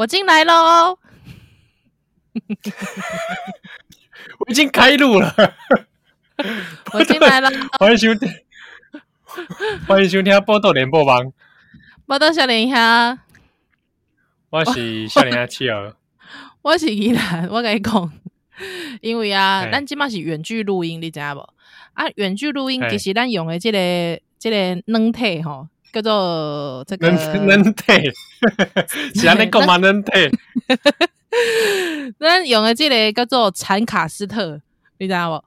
我进来喽！我已经开路了。我进来了，欢迎收听，欢迎收听《报道联播网》。报道小林兄，我是小林兄七儿，我是伊兰。我跟你讲，因为啊，咱今嘛是远距录音，你知影无？啊，远距录音其实咱用的这个这个软体吼，叫做这个 是安尼讲嘛能退，咱用的这个叫做禅卡斯特，你知道无？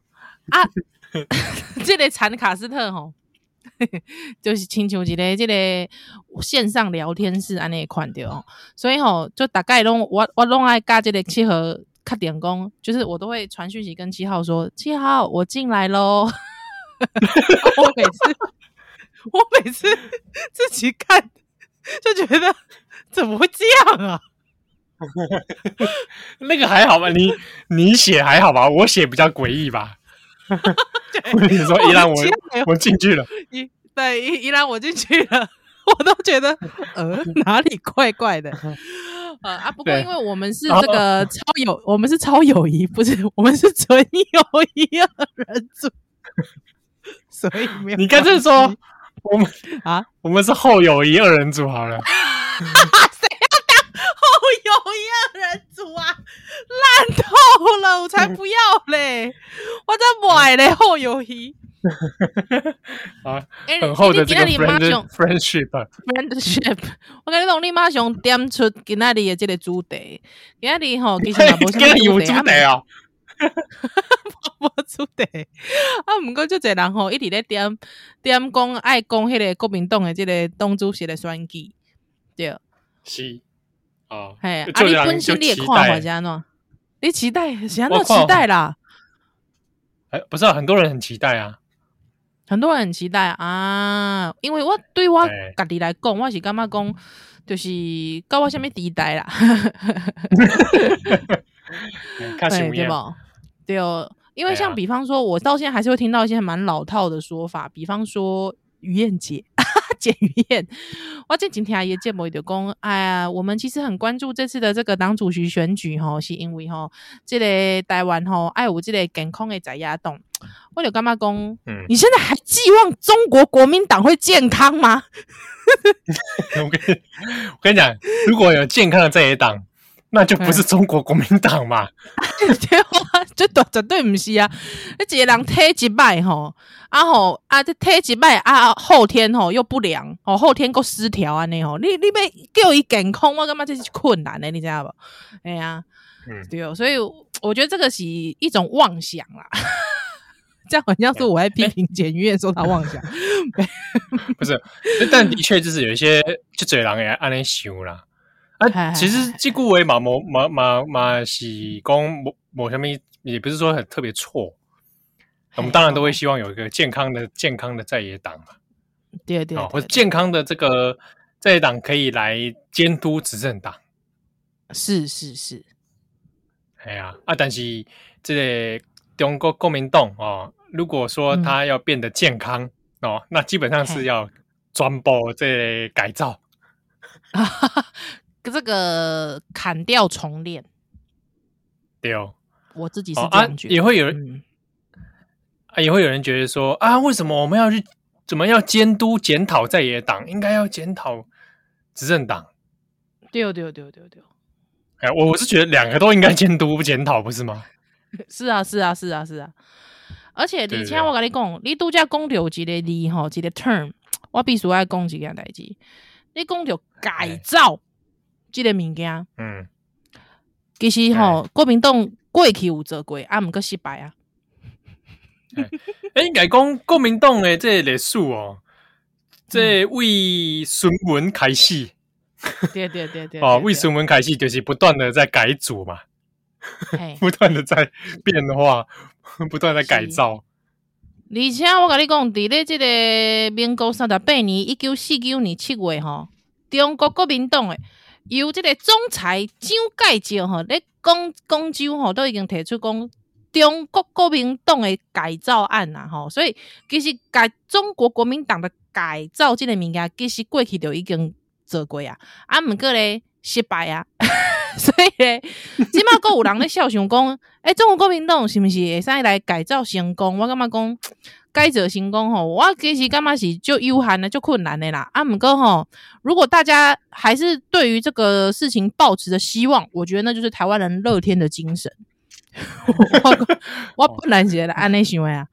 啊，这个禅卡斯特吼，就是亲像一个这个线上聊天室安尼款的哦，所以吼，就大概拢我我拢爱加这个七号卡点工，就是我都会传讯息跟七号说，七号我进来喽。我每次我每次自己看就觉得怎么会这样啊？那个还好吧？你你写还好吧？我写比较诡异吧？你说依然，我我进去了。宜对依然，我进去了，我都觉得呃哪里怪怪的。呃啊，不过因为我们是这个超友，我们是超友谊，不是我们是纯友谊二人组，所以没有。你干脆说我们啊，我们是后友谊二人组好了。谁要当后友谊二人组啊？烂透了，我才不要嘞！我在买嘞后友谊。啊，很厚的这个 friendship，friendship。我跟你讲，你马上点出今仔日的这个主题。今仔日吼，其实也无什么主题啊，无主题。啊，毋过就这人吼，一直咧点点讲爱讲迄个国民党诶，即个党主席诶选举，对，是，哦，嘿，啊，你本身你也看法是安怎？你期待是安怎期待啦？哎，不是，很多人很期待啊。很多人很期待啊，因为我对我家己来讲，欸、我是感觉讲，就是跟我什么期待啦，对对吧？对哦，因为像比方说，我到现在还是会听到一些蛮老套的说法，比方说于燕姐。简于晏，我这几天啊也见过一个公，哎呀，我们其实很关注这次的这个党主席选举吼，是因为吼，这个台湾吼爱有这个健康的在野党，我就干嘛讲？嗯，你现在还寄望中国国民党会健康吗？我跟你我跟你讲，如果有健康的在野党。那就不是中国国民党嘛？对啊，这绝对不是啊！那几个人体一摆吼，啊吼啊，这体一摆啊，后天吼又不良哦，后天够失调啊，你吼，你你要叫伊健康，我感觉这是困难的，你知道不？哎呀，嗯，对哦，所以我觉得这个是一种妄想啦。这样好像是我在批评简于晏说他妄想，不是？但的确就是有一些就这人也安尼想啦。啊，其实这句话嘛，嘛嘛嘛嘛是讲某某什么，也不是说很特别错。我们当然都会希望有一个健康的、健康的在野党嘛，对对，或者健康的这个在野党可以来监督执政党。是是是，哎呀啊，但是这个中国国民党哦，如果说他要变得健康哦，那基本上是要专播这改造。这个砍掉重练，对哦，我自己是这样觉得。也会有人，啊，也会有人觉得说啊，为什么我们要去怎么要监督检讨在野党？应该要检讨执政党。对哦，对哦，对哦，对哦，对哦。哎，我我是觉得两个都应该监督不检讨，不是吗？是啊，是啊，是啊，是啊。而且你前我跟你讲，你度假公有几个字吼，几个 term，我必须要讲几件代志。你讲就改造。这个物件，嗯，其实吼、喔，国民党过去有做过，啊，毋过失败啊。哎，应该讲国民党的这个历史哦，这为孙文开始，对对对 对，哦，为孙文开始就是不断的在改组嘛，不断的在变化，不断的改造。而且我跟你讲，伫咧这个民国三十八年一九四九年七月吼，中国国民党诶。由即个总裁蒋介石吼，咧讲广州吼都已经提出讲，中国国民党诶改造案啦，吼，所以其实改中国国民党的改造即个物件，其实过去就已经做过啊，啊，毋过咧失败啊，所以咧，即马阁有人咧笑想讲，诶、中国国民党是毋是会使来改造成功？我感觉讲改造成功吼，我其实感觉是就有限的，就困难的啦。啊，毋过吼，如果大家还是对于这个事情抱持着希望，我觉得那就是台湾人乐天的精神。我我本来是安尼想的啊，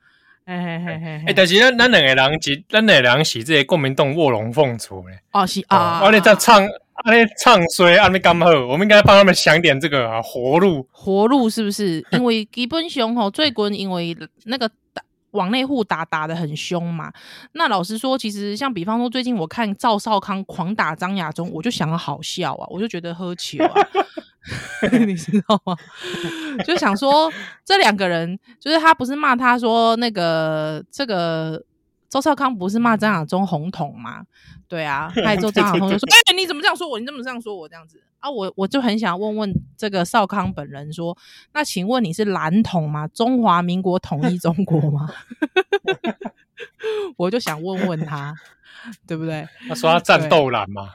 嘿嘿嘿嘿嘿。但是咱咱两个人是咱两个人是这个国民党卧龙凤雏嘞。哦，是啊。我哋在唱，我哋唱衰，阿咪刚好，我们应该帮他们想点这个啊，活路。活路是不是？因为基本上吼，最近因为那个打网内户打打的很凶嘛。那老实说，其实像比方说，最近我看赵少康狂打张亚中，我就想好笑啊，我就觉得喝酒啊。你知道吗？就想说这两个人，就是他不是骂他说那个这个周少康不是骂张亚中红统吗？对啊，还有张亚中就说：“哎、欸，你怎么这样说我？你怎么这样说我？这样子啊？”我我就很想问问这个少康本人说：“那请问你是蓝统吗？中华民国统一中国吗？”我就想问问他，对不对？他说他战斗蓝吗？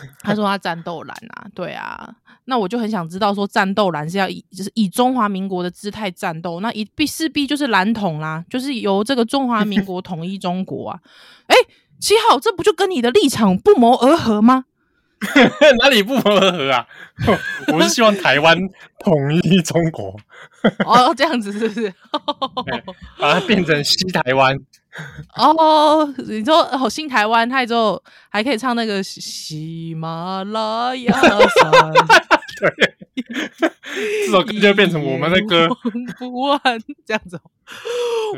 他说他战斗蓝啊，对啊，那我就很想知道说战斗蓝是要以就是以中华民国的姿态战斗，那一必势必就是蓝统啦，就是由这个中华民国统一中国啊。哎、欸，七号，这不就跟你的立场不谋而合吗？哪里不谋而合啊？我是希望台湾统一中国。哦，这样子是不是？把它变成西台湾。哦，你说好，新台湾，他之后还可以唱那个喜马拉雅山，对，这首歌就变成我们的歌，不完这样子，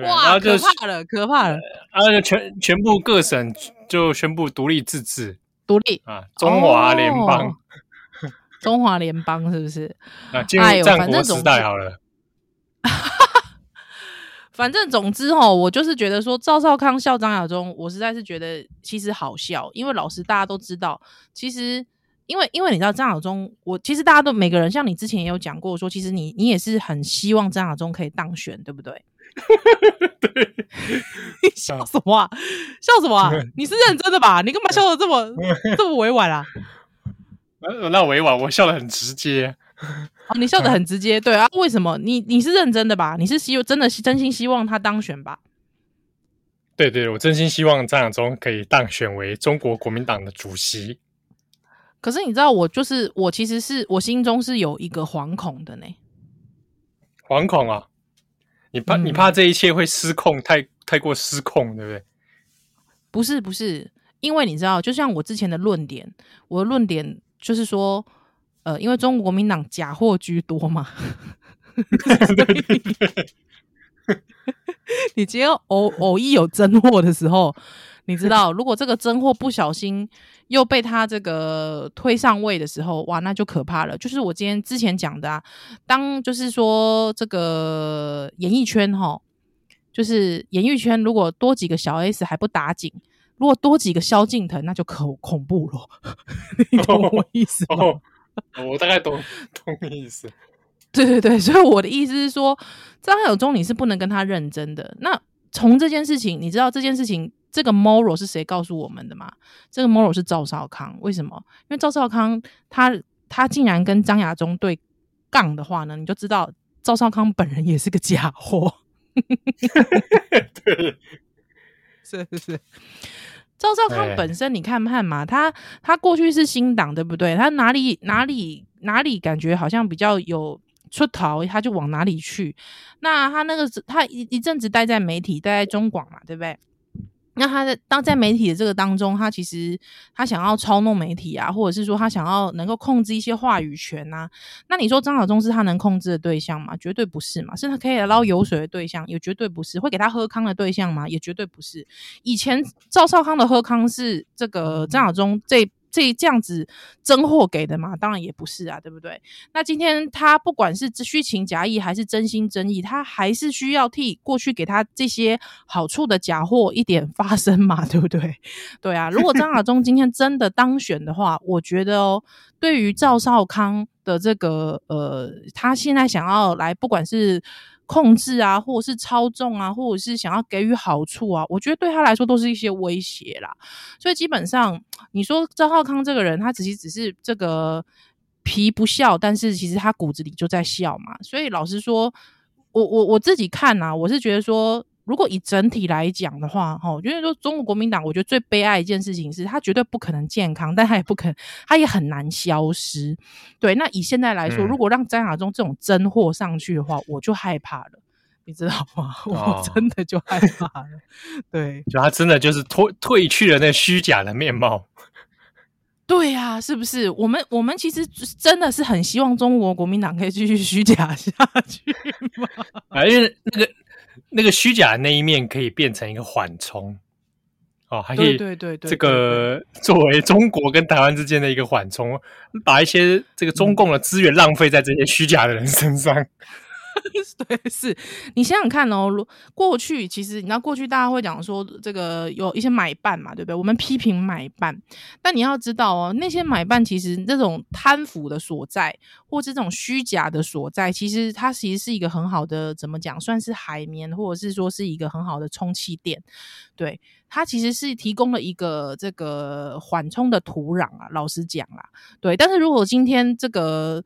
哇，然后就可怕了，可怕了，然后就全全部各省就宣布独立自治，独立啊，中华联邦，哦、中华联邦是不是？啊，进入战国时代好了。反正总之吼，我就是觉得说赵少康笑张亚中，我实在是觉得其实好笑，因为老师大家都知道，其实因为因为你知道张亚中，我其实大家都每个人像你之前也有讲过说，其实你你也是很希望张亚中可以当选，对不对？对，笑什么啊？笑什么啊？你是认真的吧？你干嘛笑的这么 这么委婉啊？那委婉，我笑的很直接。哦，你笑得很直接，对啊？为什么？你你是认真的吧？你是希真的真心希望他当选吧？对对，我真心希望张亚中可以当选为中国国民党的主席。可是你知道，我就是我，其实是我心中是有一个惶恐的呢。惶恐啊？你怕、嗯、你怕这一切会失控，太太过失控，对不对？不是不是，因为你知道，就像我之前的论点，我的论点就是说。呃，因为中国国民党假货居多嘛 你今天偶偶一有真货的时候，你知道，如果这个真货不小心又被他这个推上位的时候，哇，那就可怕了。就是我今天之前讲的啊，当就是说这个演艺圈哈，就是演艺圈如果多几个小 S 还不打紧，如果多几个萧敬腾，那就可恐怖了。你懂我意思吗？哦我大概懂懂你意思，对对对，所以我的意思是说，张亚中你是不能跟他认真的。那从这件事情，你知道这件事情这个 moral 是谁告诉我们的吗？这个 moral 是赵少康。为什么？因为赵少康他他竟然跟张亚中对杠的话呢，你就知道赵少康本人也是个假货。对，是是是。赵少康本身，你看看嘛，他他过去是新党，对不对？他哪里哪里哪里感觉好像比较有出头，他就往哪里去。那他那个他一一阵子待在媒体，待在中广嘛，对不对？那他在当在媒体的这个当中，他其实他想要操弄媒体啊，或者是说他想要能够控制一些话语权呐、那你说张晓忠是他能控制的对象吗？绝对不是嘛。是他可以捞油水的对象，也绝对不是。会给他喝康的对象吗？也绝对不是。以前赵少康的喝康是这个张晓忠这。这这样子真货给的嘛？当然也不是啊，对不对？那今天他不管是虚情假意还是真心真意，他还是需要替过去给他这些好处的假货一点发声嘛，对不对？对啊，如果张亚中今天真的当选的话，我觉得哦，对于赵少康的这个呃，他现在想要来，不管是控制啊，或者是操纵啊，或者是想要给予好处啊，我觉得对他来说都是一些威胁啦。所以基本上，你说张浩康这个人，他只是只是这个皮不笑，但是其实他骨子里就在笑嘛。所以老实说，我我我自己看啊，我是觉得说。如果以整体来讲的话，哈，我觉得说中国国民党，我觉得最悲哀一件事情是，他绝对不可能健康，但他也不可能，他也很难消失。对，那以现在来说，嗯、如果让张亚中这种真货上去的话，我就害怕了，你知道吗？哦、我真的就害怕了。对，就他真的就是脱褪去了那虚假的面貌。对呀、啊，是不是？我们我们其实真的是很希望中国国民党可以继续虚假下去嘛？啊，因为那个。那个虚假的那一面可以变成一个缓冲，哦，还可以对对对，这个 作为中国跟台湾之间的一个缓冲，把一些这个中共的资源浪费在这些虚假的人身上。对，是你想想看哦，过去其实你知道，过去大家会讲说这个有一些买办嘛，对不对？我们批评买办，但你要知道哦，那些买办其实这种贪腐的所在，或这种虚假的所在，其实它其实是一个很好的怎么讲，算是海绵，或者是说是一个很好的充气垫，对，它其实是提供了一个这个缓冲的土壤啊。老实讲啦，对，但是如果今天这个。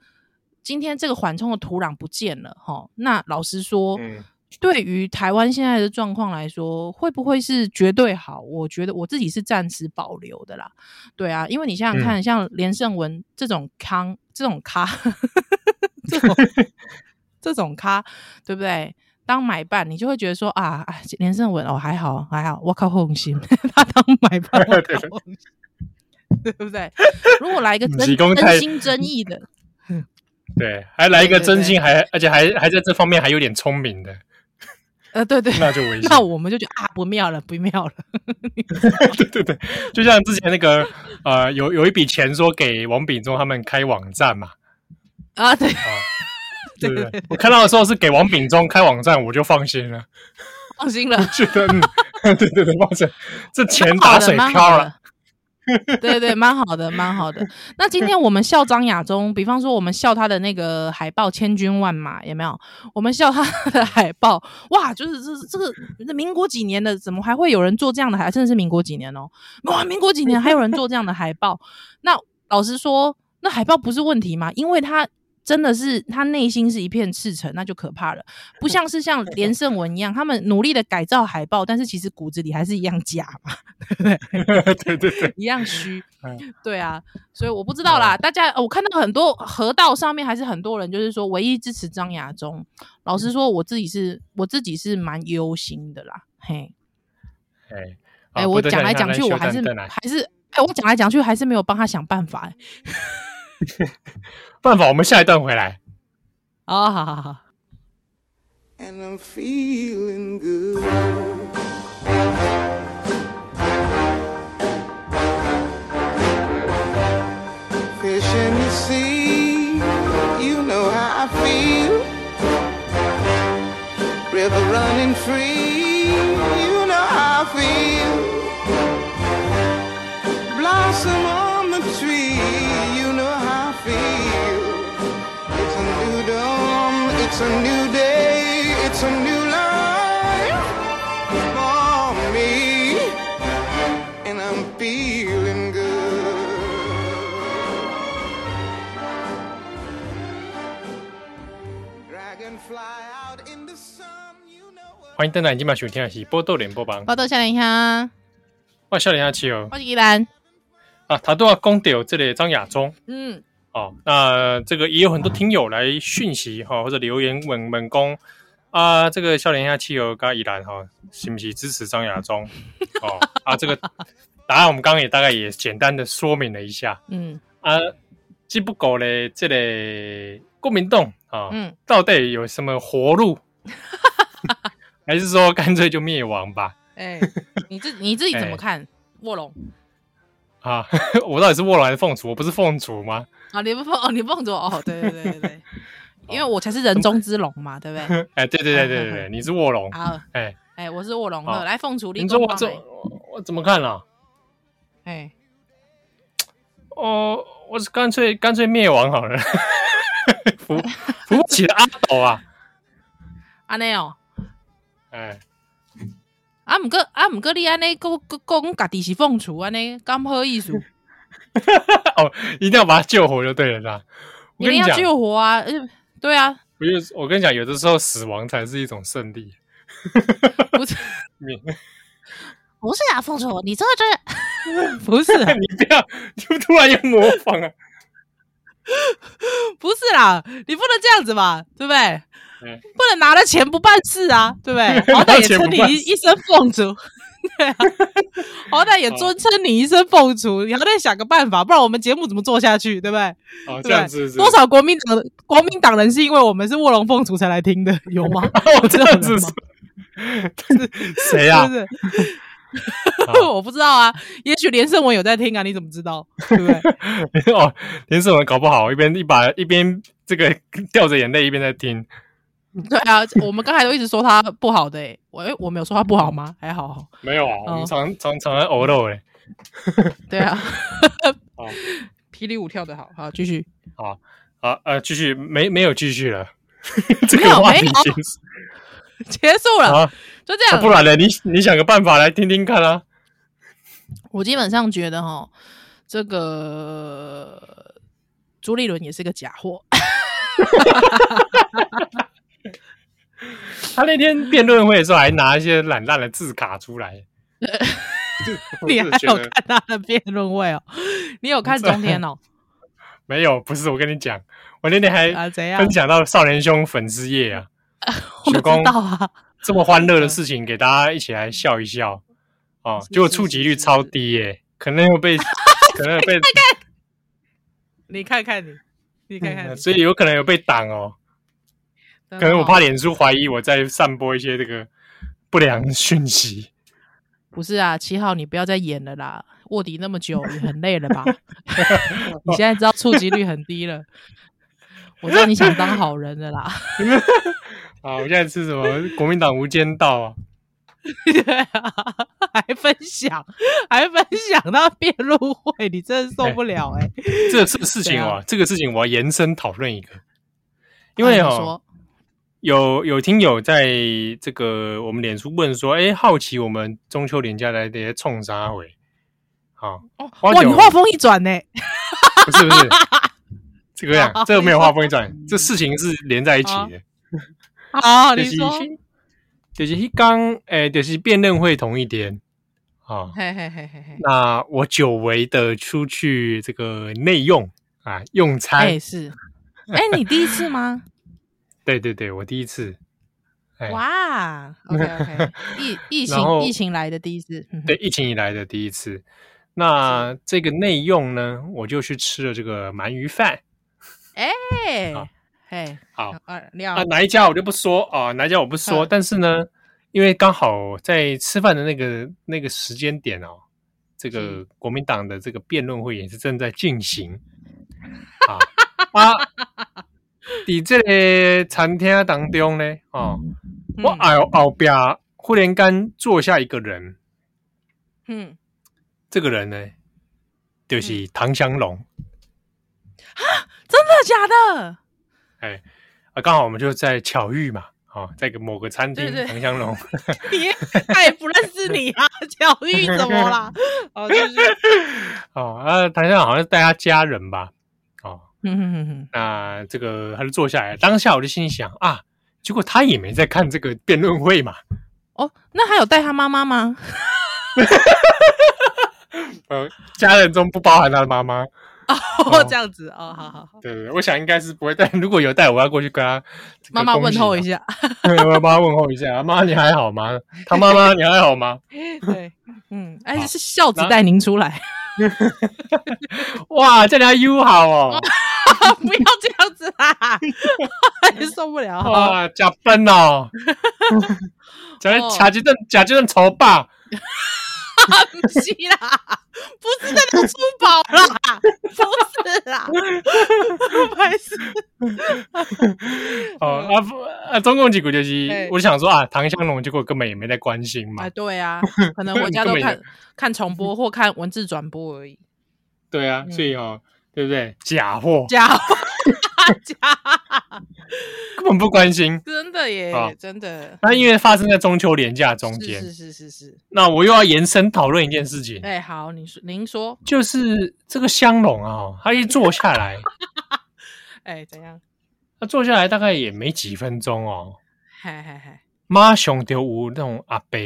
今天这个缓冲的土壤不见了，哈，那老实说，嗯、对于台湾现在的状况来说，会不会是绝对好？我觉得我自己是暂时保留的啦。对啊，因为你想想看，嗯、像连胜文这种康、这种咖、这种 这种咖，对不对？当买办，你就会觉得说啊，连胜文哦，还好还好，我靠红心，他当买办，我靠红心，对不对？如果来一个真真心真意的。对，还来一个真心，还而且还还在这方面还有点聪明的，呃，对对，那就危险，那我们就觉得啊，不妙了，不妙了。对对对，就像之前那个呃，有有一笔钱说给王炳忠他们开网站嘛，啊对，对对对，我看到的时候是给王炳忠开网站，我就放心了，放心了，觉得对对对，放心，这钱打水漂了。对对，蛮好的，蛮好的。那今天我们笑张亚中，比方说我们笑他的那个海报千军万马，有没有？我们笑他的海报，哇，就是这这个民国几年的，怎么还会有人做这样的海？真的是民国几年哦？哇，民国几年还有人做这样的海报？那老实说，那海报不是问题吗？因为他。真的是他内心是一片赤诚，那就可怕了。不像是像 连胜文一样，他们努力的改造海报，但是其实骨子里还是一样假嘛，对不对？对 对对，一样虚。对啊，所以我不知道啦。大家，我看到很多河道上面还是很多人，就是说唯一支持张亚中。老实说，我自己是我自己是蛮忧心的啦。嘿，哎哎，我讲来讲去，我还是还是哎，我讲来讲去还是没有帮他想办法。办法，我们下一段回来。哦，好好好。欢迎登来，今晚收听的是《波多连播榜》。波多少年兄，我少年兄哦，我是依兰。啊。他都要讲到这里张亚中，嗯，哦，那这个也有很多听友来讯息哈、哦，或者留言问问公啊，这个少年兄妻友跟依兰哈，是不是支持张亚中？哦啊，这个答案我们刚刚也大概也简单的说明了一下，嗯啊，既不狗嘞，这类国民党啊，嗯，到底有什么活路？还是说干脆就灭亡吧？哎、欸，你自你自己怎么看？卧龙、欸、啊，我到底是卧龙还是凤雏？我不是凤雏吗？啊，你不凤哦，你凤雏哦，对对对对对，因为我才是人中之龙嘛，对不对？哎、欸，对对对对对对，你是卧龙。好，哎哎、我是卧龙。好来，凤雏，你说我怎我怎么看了？哎、欸，哦，我是干脆干脆灭亡好了，扶扶不起的阿斗啊！阿内哦，哎，啊，毋过啊，毋过你安尼讲讲讲家己是凤雏安尼，咁好意思？哦，一定要把他救活就对了，是吧？一定要救活啊！对啊，不是，我跟你讲，有的时候死亡才是一种胜利。不是 你，不是啊，凤雏，你这这 不是、啊，你不要，就突然又模仿啊！不是啦，你不能这样子嘛，对不对？嗯、不能拿了钱不办事啊，对不对？好歹也称你一一声凤雏，对啊，好歹也尊称你一声凤雏，你还得想个办法，不然我们节目怎么做下去，对不对？哦，这样子，多少国民党国民党人是因为我们是卧龙凤雏才来听的，有吗？哦，这样子，谁呀？我不知道啊，也许连胜文有在听啊，你怎么知道？对不对？哦，连胜文搞不好一边一把一边这个 掉着眼泪一边在听。对啊，我们刚才都一直说他不好的我我没有说他不好吗？还好，好，没有啊，我们常常常在偶漏哎。对啊，好，霹雳舞跳得好，好继续，好，好呃，继续，没没有继续了，这个话题 结束，了，啊、就这样、啊，不然呢？你你想个办法来听听看啊。我基本上觉得哈，这个朱立伦也是个假货。他那天辩论会的时候，还拿一些懒烂的字卡出来。你还有看他的辩论会哦？你有看中天哦？没有，不是我跟你讲，我那天还分享到少年兄粉丝页啊。这么欢乐的事情，给大家一起来笑一笑哦。结果触及率超低耶，可能又被，可能有被。你看看你，你看看，所以有可能有被挡哦。可能我怕脸书怀疑我在散播一些这个不良讯息。不是啊，七号，你不要再演了啦！卧底那么久，你很累了吧？你现在知道触及率很低了，我知道你想当好人的啦。好，我现在吃什么？国民党无间道啊！对啊，还分享，还分享到辩论会，你真的受不了哎、欸！这个事情啊，这个事情我要延伸讨论一个，因为哦。有有听友在这个我们脸书问说，哎，好奇我们中秋连假来的冲啥回？好，哇，你话锋一转呢？不是不 是，这个样，这个没有话锋一转，这事情是连在一起的。好，你说，就是一刚，哎，就是辩论会同一天。啊，嘿嘿嘿嘿嘿。那我久违的出去这个内用啊用餐，哎是，哎，你第一次吗？对对对，我第一次。哇，OK OK，疫疫情疫情来的第一次，对，疫情以来的第一次。那这个内用呢，我就去吃了这个鳗鱼饭。哎，嘿，好啊，哪一家我就不说啊，哪一家我不说。但是呢，因为刚好在吃饭的那个那个时间点哦，这个国民党的这个辩论会也是正在进行。啊啊！在这个餐厅当中呢，哦，嗯、我后后边忽然间坐下一个人，嗯，这个人呢，就是唐湘龙，啊，真的假的？哎，啊，刚好我们就在巧遇嘛，哦，在个某个餐厅，对对唐香龙，他也不认识你啊，巧遇怎么啦？哦，就是，哦，啊，唐香龙好像是带他家人吧。哦嗯哼哼哼，那这个他就坐下来，当下我就心里想啊，结果他也没在看这个辩论会嘛。哦，那还有带他妈妈吗？呃，家人中不包含他的妈妈。哦，这样子哦，好好好。对对，我想应该是不会带，如果有带，我要过去跟他妈妈问候一下。我要帮他问候一下，妈你还好吗？他妈妈你还好吗？对，嗯，哎，是孝子带您出来。哇，这里还 U 好哦。不要这样子啦，受不了！哇，假笨哦，假假几顿假几顿丑霸，不是啦，不是在那出宝啦，不是啦，还是。哦啊啊！中共几股就是，我就想说啊，唐香龙结果根本也没在关心嘛。哎，对啊，可能我家都看看重播或看文字转播而已。对啊，所以哦。对不对？假货，假货，家，根本不关心，真的耶，哦、真的。那因为发生在中秋连假中间，是是是是是。那我又要延伸讨论一件事情。哎，好，您说，您说，就是这个香龙啊，他一坐下来，哎，怎样？他坐下来大概也没几分钟哦，嘿嘿嘿，马上就有那种阿伯，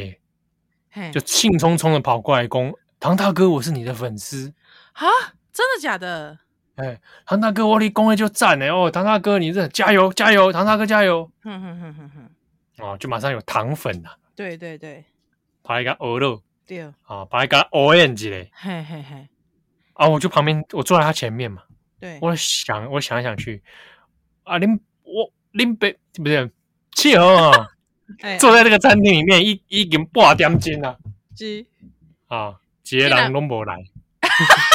就兴冲冲的跑过来公：“唐大哥，我是你的粉丝。”啊，真的假的？哎，唐大哥，我你工会就赞哎哦，唐大哥，你这加油加油，唐大哥加油！哼哼哼哼哼，哦，就马上有糖粉了。对对对，拍一个鹅肉，对，啊，拍一个 orange 嘞，嘿嘿嘿，啊，我就旁边，我坐在他前面嘛，对，我想，我想来想去，啊，林我林北不是契合啊，坐在这个餐厅里面，一已经八点钟了，鸡啊，一个人拢无来。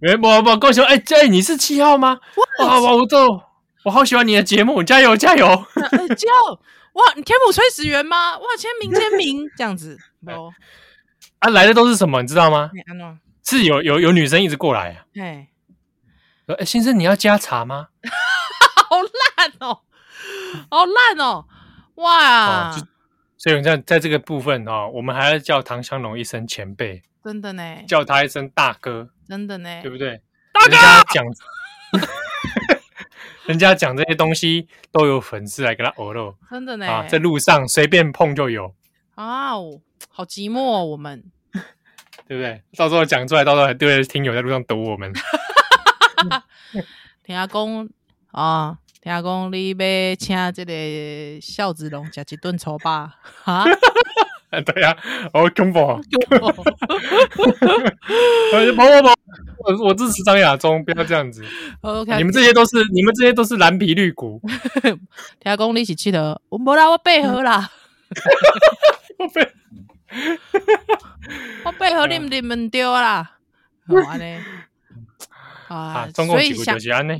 没，我我恭喜，哎，这你是七号吗？哇哇，我都我好喜欢你的节目，加油加油！加油！哇，你天母炊事员吗？哇，签名签名这样子 哦。啊，来的都是什么？你知道吗？是有有有女生一直过来啊。哎，哎，先生，你要加茶吗？好烂哦，好烂哦！哇，所以在在这个部分啊，我们还要叫唐香龙一声前辈，真的呢，叫他一声大哥。真的呢，对不对？大哥，人家讲，人家讲这些东西都有粉丝来给他鹅肉，真的呢。啊，在路上随便碰就有啊，哦好寂寞哦，我们，对不对？到时候讲出来，到时候还对着听友在路上堵我们。听阿公啊，听讲，你要请这个孝子龙吃一顿粗饱 啊？对呀，好 恐怖！不不不，我我支持张亚中，不要这样子。OK，你们这些都是你们这些都是蓝皮绿骨。听讲你是七的，我没啦，我配合啦。我配，我配合你们你们丢啦。好呢，啊，中共几股就是安呢？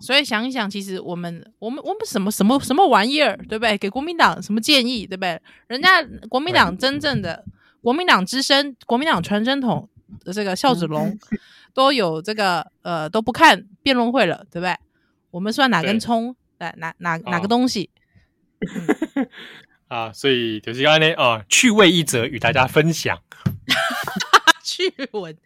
所以想一想，其实我们我们我们什么什么什么玩意儿，对不对？给国民党什么建议，对不对？人家国民党真正的国民党之声、国民党传声筒的这个孝子龙 都有这个呃都不看辩论会了，对不对？我们算哪根葱？对，哪哪哪个东西？啊，所以就是刚才啊，趣味一则与大家分享。趣闻，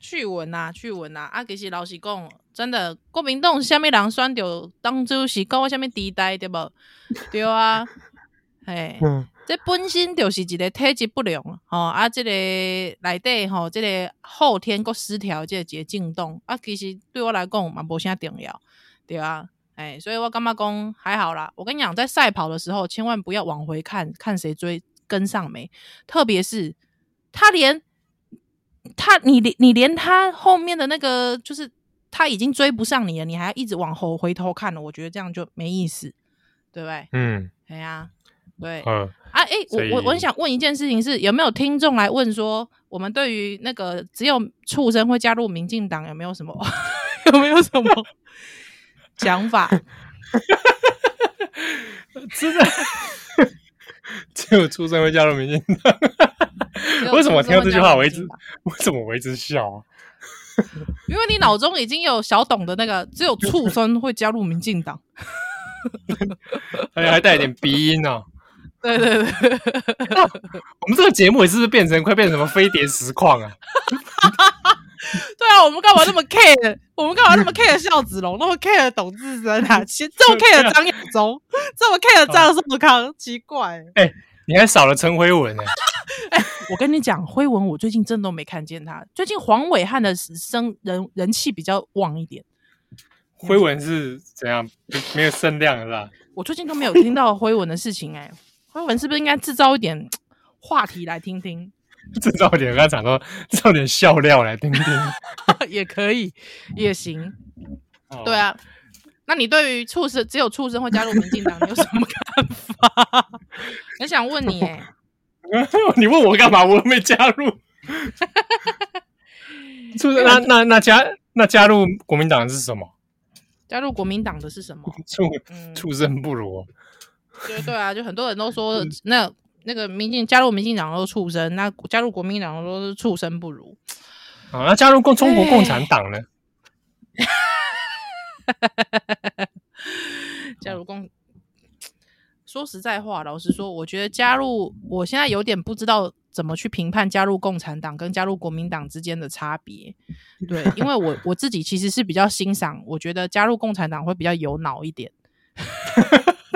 趣闻呐，趣闻呐！啊，其实老实讲，真的，国民党虾米人选着当初是搞我什么地带，对不？对啊，嘿，嗯、这本身就是一个体质不良哦，啊，这个内底吼，这个后天个失调，这个节进动啊，其实对我来讲嘛，无啥重要，对啊，哎，所以我感觉讲还好啦。我跟你讲，在赛跑的时候，千万不要往回看看谁追跟上没，特别是他连。他，你连你连他后面的那个，就是他已经追不上你了，你还要一直往后回头看了，我觉得这样就没意思，对不对？嗯，对呀，对，嗯啊，哎，我我我想问一件事情是，有没有听众来问说，我们对于那个只有畜生会加入民进党，有没有什么有没有什么想法？真的，只有畜生会加入民进党。为什么我听到这句话我一直为什么我一直笑啊？因为你脑中已经有小董的那个，只有畜生会加入民进党，而且还带一点鼻音哦。对对对，我们这个节目也是不是变成快变成什么飞碟实况啊？对啊，我们干嘛那么 care？我们干嘛那么 care 孝子龙，那么 care 董志生啊？其实这么 care 张亚中，这么 care 张颂康，奇怪哎。你还少了陈辉文呢、欸？哎、欸，我跟你讲，辉文我最近真的都没看见他。最近黄伟汉的声人人气比较旺一点。辉文是怎样？没有声量是吧？我最近都没有听到辉文的事情哎、欸。辉文是不是应该制造一点话题来听听？制造一点，我刚才讲说制造点笑料来听听，也可以，也行。哦、对啊。那你对于畜生只有畜生会加入民进党，你有什么看法？很想问你、欸，哎，你问我干嘛？我没加入。畜生，那那那加那加入国民党是什么？加入国民党的是什么？畜畜生不如。对对啊，就很多人都说那那个民进加入民进党都是畜生，那加入国民党都是畜生不如。啊，那加入共中国共产党呢？加入共，说实在话，老实说，我觉得加入，我现在有点不知道怎么去评判加入共产党跟加入国民党之间的差别。对，因为我我自己其实是比较欣赏，我觉得加入共产党会比较有脑一点。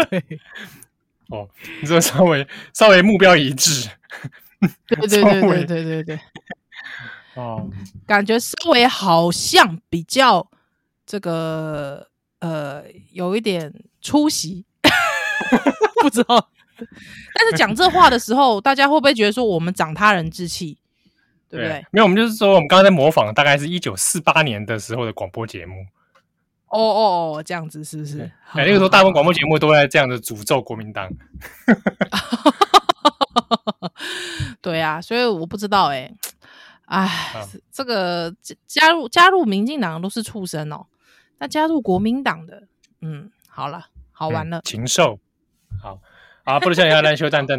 对，哦，你这稍微稍微目标一致，对对对对对对，哦，感觉稍微好像比较这个呃，有一点出息，不知道。但是讲这话的时候，大家会不会觉得说我们长他人志气，对不对？没有，我们就是说，我们刚才在模仿，大概是一九四八年的时候的广播节目。哦哦哦，这样子是不是？哎，那个时候大部分广播节目都在这样的诅咒国民党。对啊，所以我不知道哎、欸，哎，啊、这个加入加入民进党的都是畜生哦，那加入国民党的，嗯，好了，好玩了，禽兽、嗯，好，好，不如像你要来修蛋蛋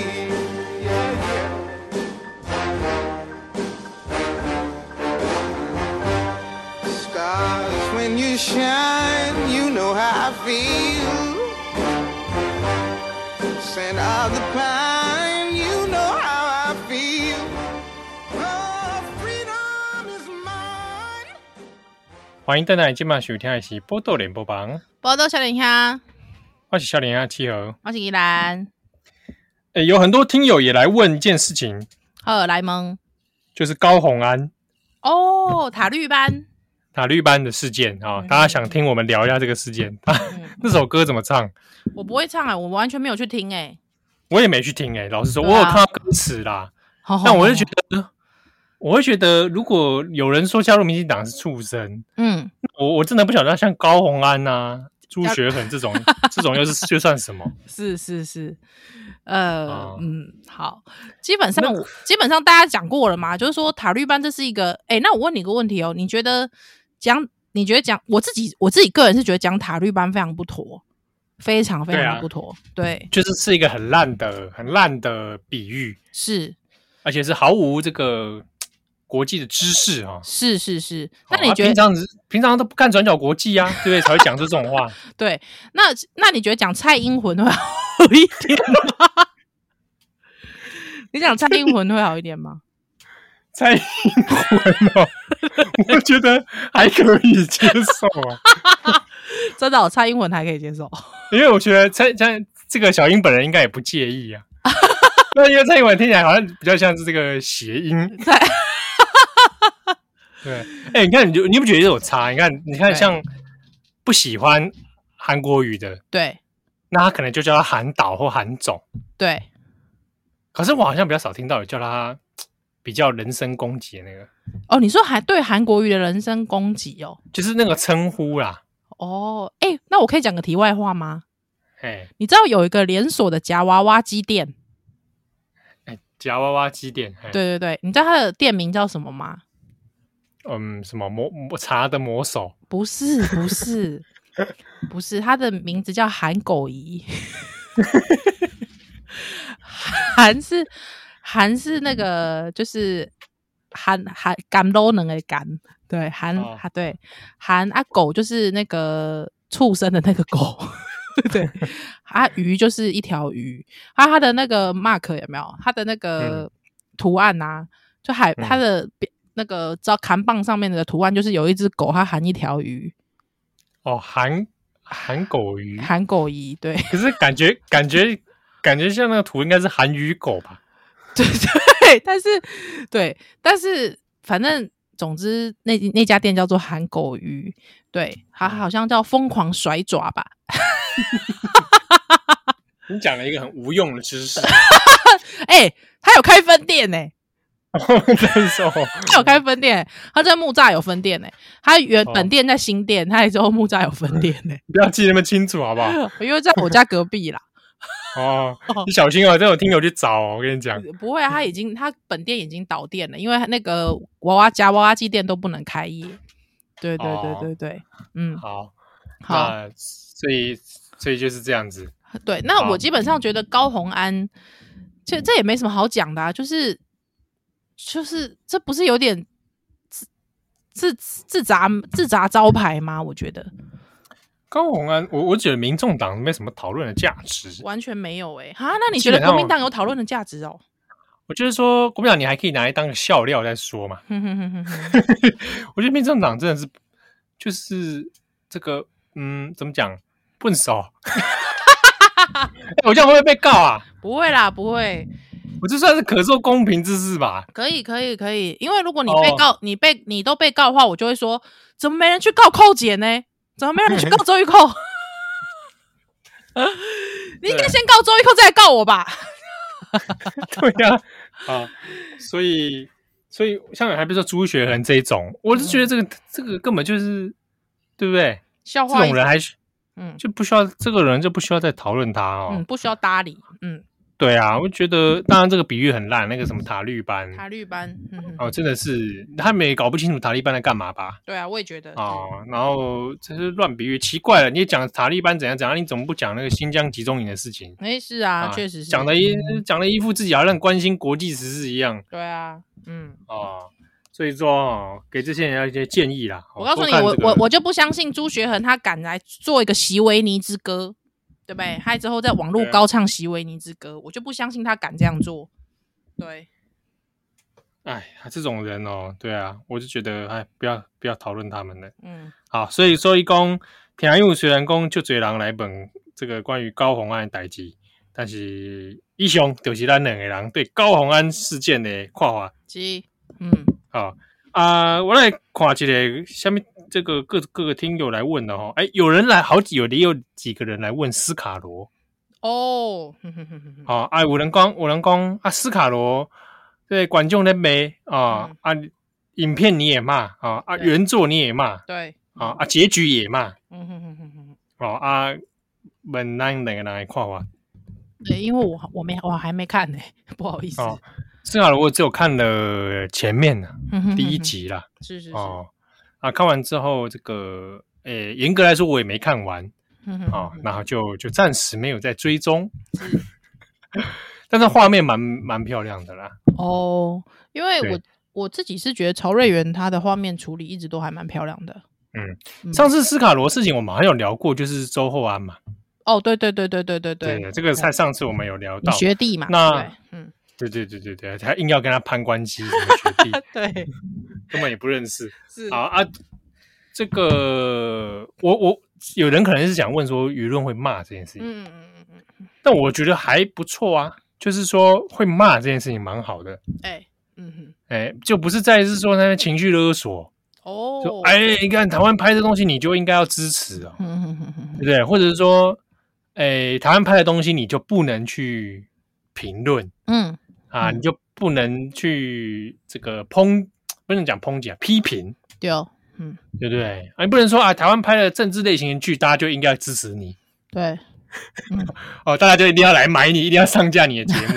奶。欢迎回来，今晚收听的是《波多连播榜》，波多少年兄，我是少年兄七号，我是依兰。哎，有很多听友也来问一件事情，好，来蒙，就是高虹安。哦，塔绿班，塔绿班的事件啊、哦，大家想听我们聊一下这个事件。啊、嗯、那首歌怎么唱？我不会唱啊，我完全没有去听哎，我也没去听哎。老实说，啊、我有看到歌词啦，好好好，但我就觉得。我会觉得，如果有人说加入民进党是畜生，嗯，我我真的不晓得，像高红安呐、啊、朱学恒这种，这种又是就算什么？是是是，呃，嗯，嗯，好，基本上我基本上大家讲过了嘛，就是说塔绿班这是一个，哎、欸，那我问你个问题哦，你觉得讲，你觉得讲，我自己我自己个人是觉得讲塔绿班非常不妥，非常非常不妥，对，就是是一个很烂的、很烂的比喻，是，而且是毫无这个。国际的知识啊，是是是。那你觉得、哦啊、平常平常都不看转角国际啊，对不对？才会讲出这种话。对，那那你觉得讲蔡英魂会好一点吗？你讲蔡英魂会好一点吗？蔡英文哦，我觉得还可以接受啊。真的、哦，蔡英文还可以接受，因为我觉得蔡蔡这个小英本人应该也不介意啊。那因为蔡英文听起来好像比较像是这个谐音。对，哎、欸，你看，你就你不觉得有差？你看，你看，像不喜欢韩国语的，对，那他可能就叫他韩导或韩总，对。可是我好像比较少听到有叫他比较人身攻击的那个。哦，你说还对韩国瑜的人身攻击哦，就是那个称呼啦。哦，哎、欸，那我可以讲个题外话吗？哎，你知道有一个连锁的夹娃娃机店？哎、欸，夹娃娃机店，对对对，你知道它的店名叫什么吗？嗯，什么魔魔茶的魔手？不是，不是，不是，它的名字叫韩狗姨。韩是韩是那个，就是韩韩干都能的干，对，韩啊、哦，对，韩啊狗就是那个畜生的那个狗，对，啊鱼就是一条鱼，啊它的那个 mark 有没有？它的那个图案呐、啊，就海它的。嗯那个招砍棒上面的图案就是有一只狗，它含一条鱼。哦，含含狗鱼，含狗鱼，对。可是感觉感觉感觉像那个图应该是韩鱼狗吧？对 对，但是对，但是反正总之那那家店叫做韩狗鱼，对，它好像叫疯狂甩爪吧？你讲了一个很无用的知识。哎、欸，他有开分店呢、欸。真是哦，他有开分店，他在木栅有分店呢。他原本店在新店，他之后木栅有分店呢。你不要记那么清楚好不好？因为在我家隔壁啦。哦，你小心哦，这种听友去找哦，我跟你讲。不会啊，他已经他本店已经倒店了，因为那个娃娃家娃娃机店都不能开业。对对对对对，嗯，好，好，所以所以就是这样子。对，那我基本上觉得高红安，这这也没什么好讲的啊，就是就是这不是有点自自自砸自砸招牌吗？我觉得高虹安，我我觉得民众党没什么讨论的价值，完全没有哎、欸、哈，那你觉得国民党有讨论的价值哦？我觉得说国民党你还可以拿来当个笑料再说嘛。我觉得民众党真的是就是这个嗯，怎么讲笨手。我这样会不会被告啊？不会啦，不会。我这算是可受公平之事吧？可以，可以，可以。因为如果你被告，哦、你被你都被告的话，我就会说，怎么没人去告寇姐呢？怎么没人去告周玉蔻？你应该先告周玉蔻，再来告我吧？对呀、啊，啊，所以，所以，像还比如说朱学恒这一种，我是觉得这个、嗯、这个根本就是，对不对？笑话，这种人还是。嗯，就不需要这个人就不需要再讨论他哦。嗯，不需要搭理。嗯，对啊，我觉得当然这个比喻很烂，那个什么塔绿班，塔绿班，嗯，哦，真的是他们也搞不清楚塔绿班在干嘛吧？对啊，我也觉得。哦，然后这是乱比喻，奇怪了，你讲塔绿班怎样怎样，你怎么不讲那个新疆集中营的事情？哎，是啊，确实是讲的一讲的一副自己好像关心国际时事一样。对啊，嗯，哦。所以说哦，给这些人要一些建议啦。我告诉你，我我我就不相信朱学恒他敢来做一个席维尼之歌，对不对？他之后在网络高唱席维尼之歌，我就不相信他敢这样做。对，哎，这种人哦，对啊，我就觉得哎，不要不要讨论他们了。嗯，好，所以说一公田安虽然讲就嘴狼来本这个关于高红安的代志，但是以上就是咱两个人对高红安事件的看法。是，嗯。好啊，我来看一个下面这个各各个听友来问的哈，哎，有人来好几有也有几个人来问斯卡罗。哦，好啊，有人讲有人讲啊，斯卡罗对观众的美啊啊，影片你也骂啊啊，原作你也骂对。啊啊，结局也骂，嗯哼哼哼哼，哦啊，问咱两个人来看完，对，因为我我没我还没看呢，不好意思。斯卡罗我只有看了前面呢，第一集啦，是是是。哦，啊，看完之后这个，诶，严格来说我也没看完，啊，然后就就暂时没有在追踪，但是画面蛮蛮漂亮的啦。哦，因为我我自己是觉得曹瑞元他的画面处理一直都还蛮漂亮的。嗯，上次斯卡罗事情我们还有聊过，就是周厚安嘛。哦，对对对对对对对，这个在上次我们有聊到学弟嘛，那嗯。对对对对对，他硬要跟他攀关系，什么学弟，对，根本也不认识。是好啊，这个我我有人可能是想问说，舆论会骂这件事情，嗯嗯嗯嗯，但我觉得还不错啊，就是说会骂这件事情蛮好的。哎，嗯哼，哎，就不是在是说那些情绪勒索哦，就哎，你看台湾拍的东西，你就应该要支持哦，嗯哼哼哼，对不对？或者是说，哎，台湾拍的东西，你就不能去评论，嗯。啊，你就不能去这个抨，不能讲抨击啊，批评，对哦，嗯，对不对？啊，你不能说啊，台湾拍的政治类型的剧，大家就应该支持你，对，哦，大家就一定要来买你，一定要上架你的节目。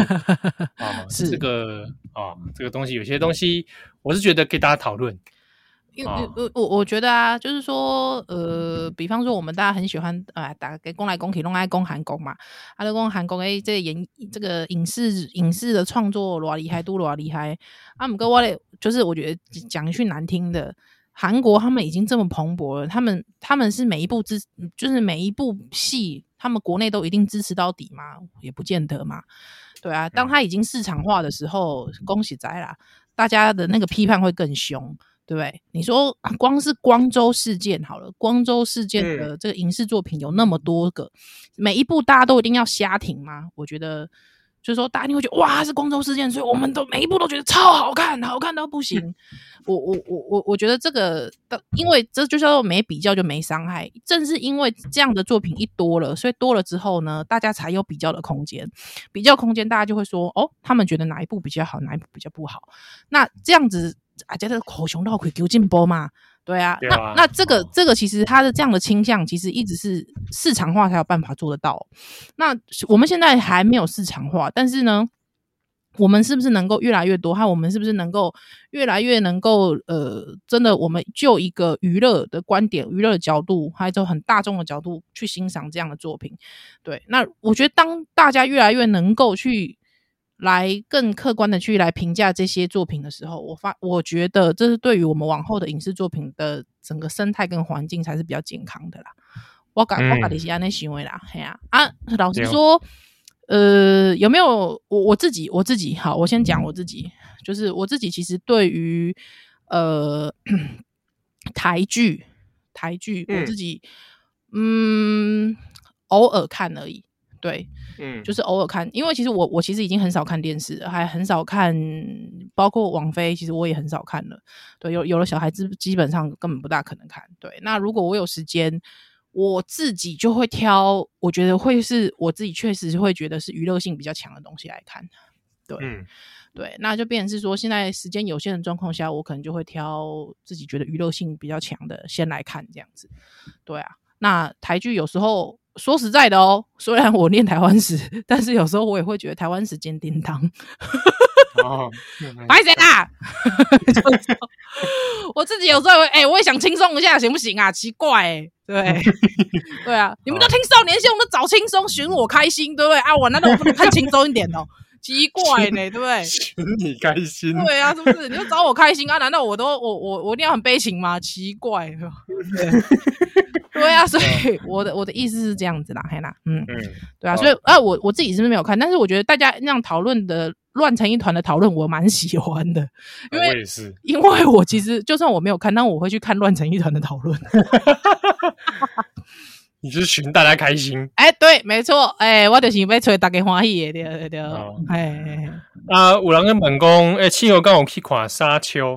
啊，是。这个啊，这个东西，有些东西，我是觉得可以大家讨论。因为我我我觉得啊，就是说，呃，比方说我们大家很喜欢啊，打给攻来攻去，弄爱攻韩攻嘛，啊，攻韩攻诶，这个演这个影视影视的创作多厉害，多厉害啊！姆哥我嘞，就是我觉得讲一句难听的，韩国他们已经这么蓬勃了，他们他们是每一部支，就是每一部戏，他们国内都一定支持到底吗？也不见得嘛。对啊，当他已经市场化的时候，恭喜仔啦，大家的那个批判会更凶。对不对？你说光是光州事件好了，光州事件的这个影视作品有那么多个，嗯、每一部大家都一定要瞎停吗？我觉得就是说大家一定会觉得哇是光州事件，所以我们都每一部都觉得超好看，好看到不行。我我我我我觉得这个的，因为这就叫做没比较就没伤害。正是因为这样的作品一多了，所以多了之后呢，大家才有比较的空间。比较空间，大家就会说哦，他们觉得哪一部比较好，哪一部比较不好。那这样子啊，觉得口熊绕可以丢进波嘛？对啊，对啊，那那这个这个其实它的这样的倾向，其实一直是市场化才有办法做得到。那我们现在还没有市场化，但是呢，我们是不是能够越来越多？还有我们是不是能够越来越能够呃，真的，我们就一个娱乐的观点、娱乐的角度，还有就很大众的角度去欣赏这样的作品。对，那我觉得当大家越来越能够去来更客观的去来评价这些作品的时候，我发我觉得这是对于我们往后的影视作品的整个生态跟环境才是比较健康的啦。我感我感觉是安内行为啦，嘿呀啊，老实说。呃，有没有我我自己我自己好，我先讲我自己，就是我自己其实对于呃台剧台剧我自己嗯，嗯偶尔看而已，对，嗯，就是偶尔看，因为其实我我其实已经很少看电视了，还很少看，包括网飞，其实我也很少看了，对，有有了小孩子基本上根本不大可能看，对，那如果我有时间。我自己就会挑，我觉得会是我自己确实会觉得是娱乐性比较强的东西来看，对，嗯、对，那就变成是说，现在时间有限的状况下，我可能就会挑自己觉得娱乐性比较强的先来看这样子，对啊，那台剧有时候说实在的哦，虽然我念台湾史，但是有时候我也会觉得台湾史间叮当。哦，白谁啊？我自己有时候哎、欸，我也想轻松一下，行不行啊？奇怪、欸，对 对啊，你们都听少年兄，都找轻松，寻我开心，对不对啊？我难道我不能看轻松一点哦？奇怪呢、欸，对不对？寻你开心，对啊，是不是？你就找我开心啊？难道我都我我我一定要很悲情吗？奇怪，对，对啊，所以我的我的意思是这样子啦，嘿啦，嗯嗯，对啊，所以啊，我我自己是不是没有看？但是我觉得大家那样讨论的。乱成一团的讨论，我蛮喜欢的，因为 因为我其实就算我没有看，但我会去看乱成一团的讨论。你是寻大家开心，哎、欸，对，没错，哎、欸，我就是要吹大家欢喜的，对对对，哎，啊，有人跟本宫，哎，亲友刚我去看沙丘，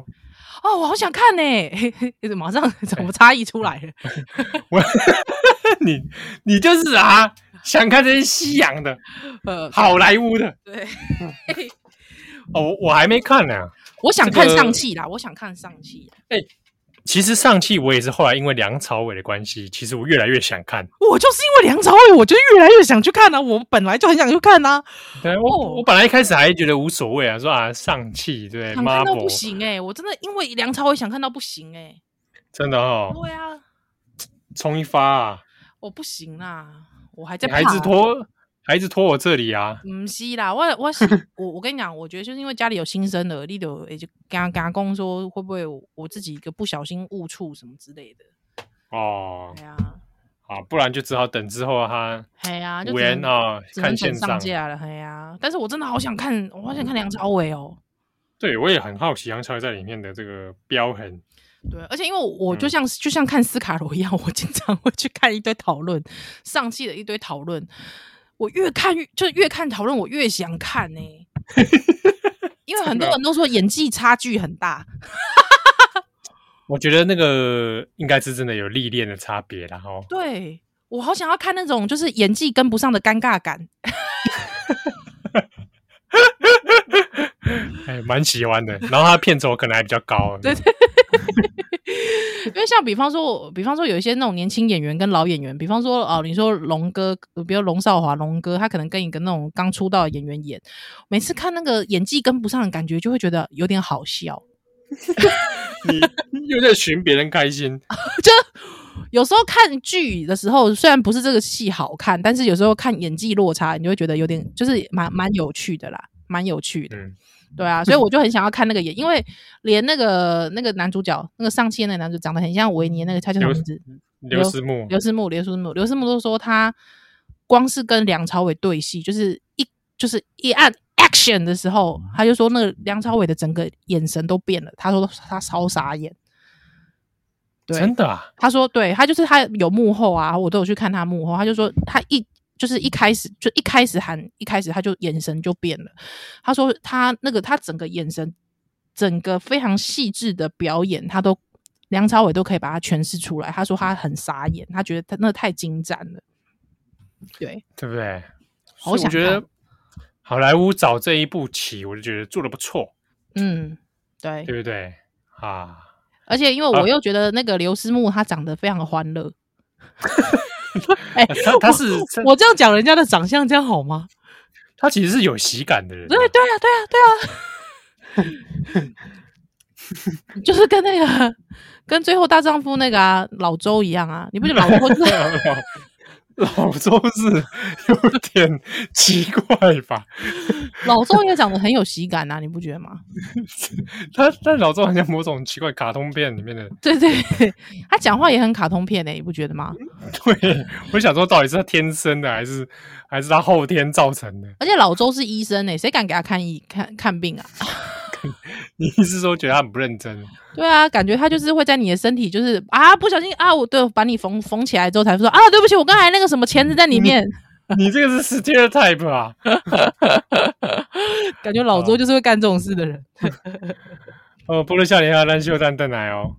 哦，我好想看呢，马上怎么差异出来了？我，你你就是啊。想看这些西洋的，呃，好莱坞的，对，哦，我还没看呢、啊。我想看上气啦，我想看上气。哎、欸，其实上气我也是后来因为梁朝伟的关系，其实我越来越想看。我就是因为梁朝伟，我就越来越想去看啊。我本来就很想去看啊。对，我、哦、我本来一开始还觉得无所谓啊，说啊上气对，想看到不行哎、欸，我真的因为梁朝伟想看到不行哎、欸，真的哦。对啊，冲一发啊，我不行啊。我还在、啊、孩子拖，孩子拖我这里啊！不是啦，我我 我我跟你讲，我觉得就是因为家里有新生儿，你就也就跟他跟他讲说，会不会我自己一个不小心误触什么之类的？哦，对啊，好，不然就只好等之后他，对啊，就只能啊，看线上架了，对啊。但是我真的好想看，我好想看梁朝伟哦。对，我也很好奇梁朝伟在里面的这个飙痕。对，而且因为我就像、嗯、就像看斯卡罗一样，我经常会去看一堆讨论，上期的一堆讨论，我越看越就越看讨论，我越想看呢、欸。因为很多人都说演技差距很大，我觉得那个应该是真的有历练的差别，然后对，我好想要看那种就是演技跟不上的尴尬感。哎，蛮喜欢的。然后他的片酬可能还比较高。对对。因为像比方说，比方说有一些那种年轻演员跟老演员，比方说哦，你说龙哥，比如龙少华龙哥，他可能跟一个那种刚出道的演员演，每次看那个演技跟不上的感觉，就会觉得有点好笑。你又在寻别人开心，就有时候看剧的时候，虽然不是这个戏好看，但是有时候看演技落差，你就会觉得有点就是蛮蛮有趣的啦，蛮有趣的。嗯对啊，所以我就很想要看那个演，因为连那个那个男主角，那个尚气的那个男主长得很像维尼，那个他叫什么名字？刘思慕。刘思慕，刘思慕，刘思慕都说他光是跟梁朝伟对戏，就是一就是一按 action 的时候，他就说那个梁朝伟的整个眼神都变了，他说他超傻眼。对，真的啊？他说对，他就是他有幕后啊，我都有去看他幕后，他就说他一就是一开始就一开始喊，一开始他就眼神就变了。他说他那个他整个眼神，整个非常细致的表演，他都梁朝伟都可以把它诠释出来。他说他很傻眼，他觉得他那太精湛了，对对不对？我觉得好莱坞找这一步棋，我就觉得做的不错。嗯，对，对不对啊？而且因为我又觉得那个刘思慕他长得非常的欢乐。哎、欸，他他是我，我这样讲人家的长相，这样好吗？他其实是有喜感的人。对对啊，对啊，对啊，就是跟那个跟最后大丈夫那个啊老周一样啊，你不觉得老周是？老周是有点奇怪吧？老周也长得很有喜感啊，你不觉得吗？他但老周好像某种奇怪卡通片里面的，对对，他讲话也很卡通片诶、欸，你不觉得吗？对，我想说到底是他天生的，还是还是他后天造成的？而且老周是医生诶、欸，谁敢给他看医看看病啊？你意思说觉得他很不认真？对啊，感觉他就是会在你的身体，就是啊，不小心啊，我对，把你缝缝起来之后，才说啊，对不起，我刚才那个什么钳子在里面。你，你这个是 stereotype 啊？感觉老周就是会干这种事的人。哦，不如笑脸下烂秀蛋蛋奶哦。